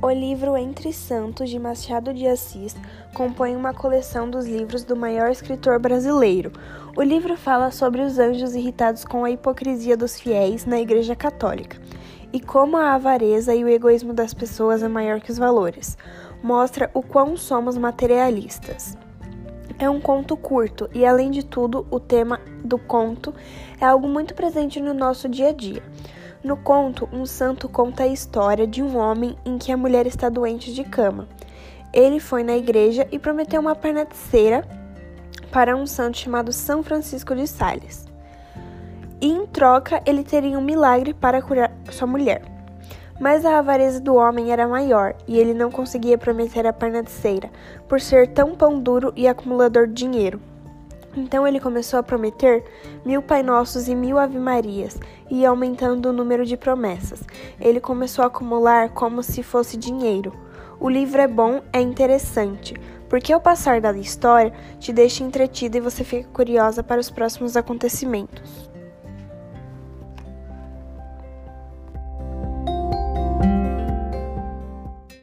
O livro Entre Santos, de Machado de Assis, compõe uma coleção dos livros do maior escritor brasileiro. O livro fala sobre os anjos irritados com a hipocrisia dos fiéis na Igreja Católica e como a avareza e o egoísmo das pessoas é maior que os valores. Mostra o quão somos materialistas. É um conto curto e, além de tudo, o tema do conto é algo muito presente no nosso dia a dia. No conto, um santo conta a história de um homem em que a mulher está doente de cama. Ele foi na igreja e prometeu uma perna de cera para um santo chamado São Francisco de Sales. E em troca, ele teria um milagre para curar sua mulher. Mas a avareza do homem era maior e ele não conseguia prometer a perna de cera, por ser tão pão duro e acumulador de dinheiro. Então ele começou a prometer mil Pai Nossos e mil Ave Marias, e aumentando o número de promessas. Ele começou a acumular como se fosse dinheiro. O livro é bom, é interessante, porque ao passar da história te deixa entretida e você fica curiosa para os próximos acontecimentos.